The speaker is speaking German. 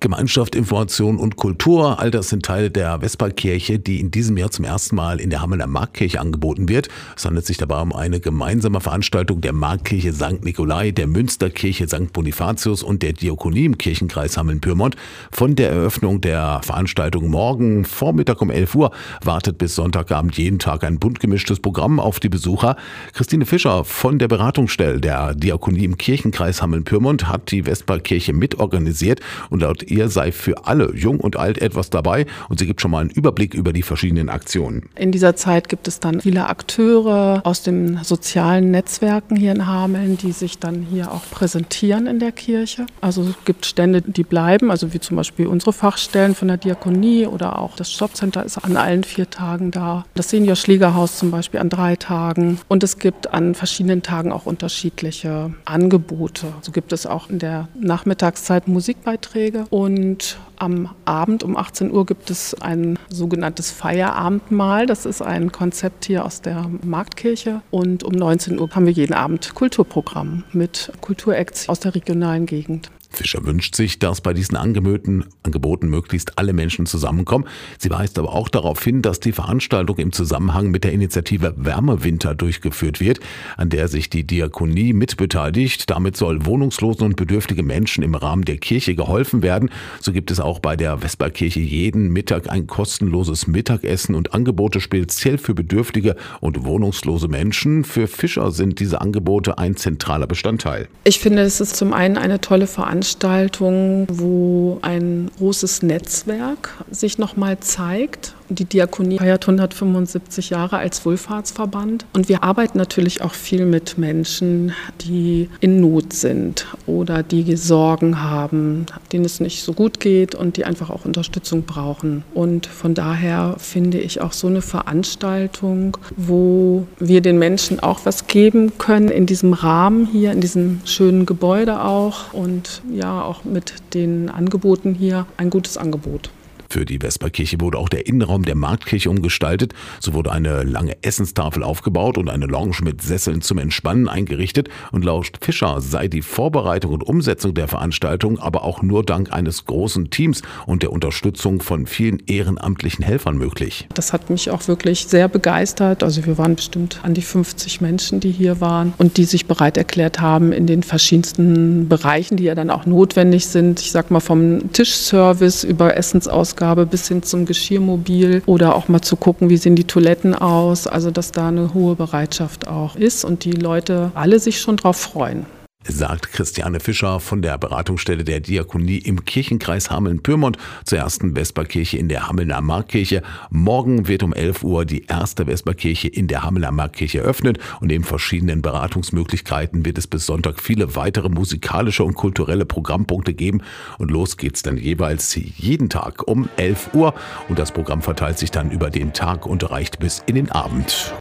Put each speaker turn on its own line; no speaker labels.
Gemeinschaft, Information und Kultur, all das sind Teile der Vesperkirche, die in diesem Jahr zum ersten Mal in der Hammelner Marktkirche angeboten wird. Es handelt sich dabei um eine gemeinsame Veranstaltung der Marktkirche St. Nikolai, der Münsterkirche St. Bonifatius und der Diakonie im Kirchenkreis Hameln-Pyrmont. Von der Eröffnung der Veranstaltung morgen Vormittag um 11 Uhr wartet bis Sonntagabend jeden Tag ein bunt gemischtes Programm auf die Besucher. Christine Fischer von der Beratungsstelle der Diakonie im Kirchenkreis Hameln-Pyrmont hat die Vesperkirche mitorganisiert und laut ihr sei für alle, jung und alt, etwas dabei und sie gibt schon mal einen Überblick über die verschiedenen Aktionen.
In dieser Zeit gibt es dann viele Akteure aus den sozialen Netzwerken hier in Hameln, die sich dann hier auch präsentieren in der Kirche. Also es gibt Stände, die bleiben, also wie zum Beispiel unsere Fachstellen von der Diakonie oder auch das Jobcenter ist an allen vier Tagen da. Das Senior Schlägerhaus zum Beispiel an drei Tagen. Und es gibt an verschiedenen Tagen auch unterschiedliche Angebote. So gibt es auch in der Nachmittagszeit Musikbeiträge und am Abend um 18 Uhr gibt es ein sogenanntes Feierabendmahl. Das ist ein Konzept hier aus der Marktkirche. Und um 19 Uhr haben wir jeden Abend Kulturprogramm mit Kulturacts aus der regionalen Gegend.
Fischer wünscht sich, dass bei diesen Angeboten, Angeboten möglichst alle Menschen zusammenkommen. Sie weist aber auch darauf hin, dass die Veranstaltung im Zusammenhang mit der Initiative Wärmewinter durchgeführt wird, an der sich die Diakonie mitbeteiligt. Damit soll wohnungslosen und bedürftige Menschen im Rahmen der Kirche geholfen werden. So gibt es auch bei der Vesperkirche jeden Mittag ein kostenloses Mittagessen und Angebote speziell für bedürftige und wohnungslose Menschen. Für Fischer sind diese Angebote ein zentraler Bestandteil.
Ich finde, es ist zum einen eine tolle Veranstaltung Veranstaltung, wo ein großes Netzwerk sich nochmal zeigt die Diakonie feiert 175 Jahre als Wohlfahrtsverband und wir arbeiten natürlich auch viel mit Menschen, die in Not sind oder die Sorgen haben, denen es nicht so gut geht und die einfach auch Unterstützung brauchen. Und von daher finde ich auch so eine Veranstaltung, wo wir den Menschen auch was geben können in diesem Rahmen hier, in diesem schönen Gebäude auch und ja auch mit den Angeboten hier ein gutes Angebot.
Für die Vesperkirche wurde auch der Innenraum der Marktkirche umgestaltet. So wurde eine lange Essenstafel aufgebaut und eine Lounge mit Sesseln zum Entspannen eingerichtet. Und laut Fischer sei die Vorbereitung und Umsetzung der Veranstaltung aber auch nur dank eines großen Teams und der Unterstützung von vielen ehrenamtlichen Helfern möglich.
Das hat mich auch wirklich sehr begeistert. Also wir waren bestimmt an die 50 Menschen, die hier waren und die sich bereit erklärt haben, in den verschiedensten Bereichen, die ja dann auch notwendig sind. Ich sag mal vom Tischservice über Essensausgaben Ausgabe bis hin zum Geschirrmobil oder auch mal zu gucken, wie sehen die Toiletten aus. Also dass da eine hohe Bereitschaft auch ist und die Leute alle sich schon drauf freuen
sagt Christiane Fischer von der Beratungsstelle der Diakonie im Kirchenkreis Hameln-Pyrmont zur ersten Vesperkirche in der Hamelner Marktkirche. Morgen wird um 11 Uhr die erste Vesperkirche in der Hamelner Marktkirche eröffnet und neben verschiedenen Beratungsmöglichkeiten wird es bis Sonntag viele weitere musikalische und kulturelle Programmpunkte geben und los geht's dann jeweils jeden Tag um 11 Uhr und das Programm verteilt sich dann über den Tag und reicht bis in den Abend.